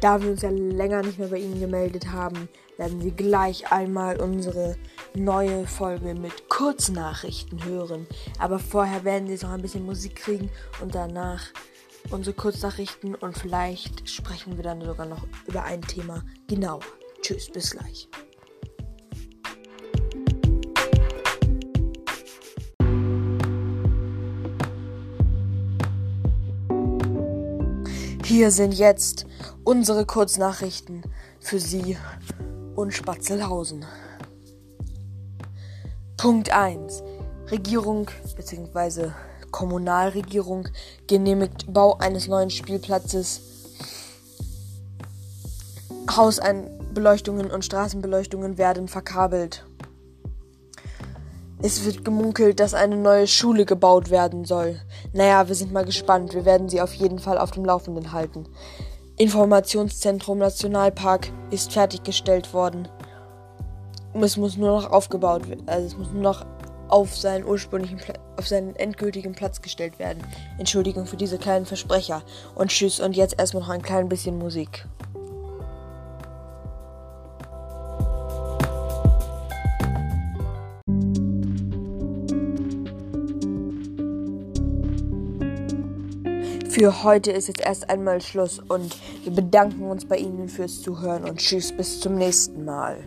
Da wir uns ja länger nicht mehr bei Ihnen gemeldet haben, werden Sie gleich einmal unsere neue Folge mit Kurznachrichten hören. Aber vorher werden Sie jetzt noch ein bisschen Musik kriegen und danach unsere Kurznachrichten und vielleicht sprechen wir dann sogar noch über ein Thema genauer. Tschüss, bis gleich. Hier sind jetzt unsere Kurznachrichten für Sie und Spatzelhausen. Punkt 1. Regierung bzw. Kommunalregierung genehmigt Bau eines neuen Spielplatzes. Hausbeleuchtungen und Straßenbeleuchtungen werden verkabelt. Es wird gemunkelt, dass eine neue Schule gebaut werden soll. Naja, wir sind mal gespannt. Wir werden Sie auf jeden Fall auf dem Laufenden halten. Informationszentrum Nationalpark ist fertiggestellt worden. Es muss nur noch aufgebaut werden. Also es muss nur noch auf seinen ursprünglichen, Pla auf seinen endgültigen Platz gestellt werden. Entschuldigung für diese kleinen Versprecher. Und tschüss. Und jetzt erstmal noch ein klein bisschen Musik. Für heute ist jetzt erst einmal Schluss und wir bedanken uns bei Ihnen fürs Zuhören und tschüss bis zum nächsten Mal.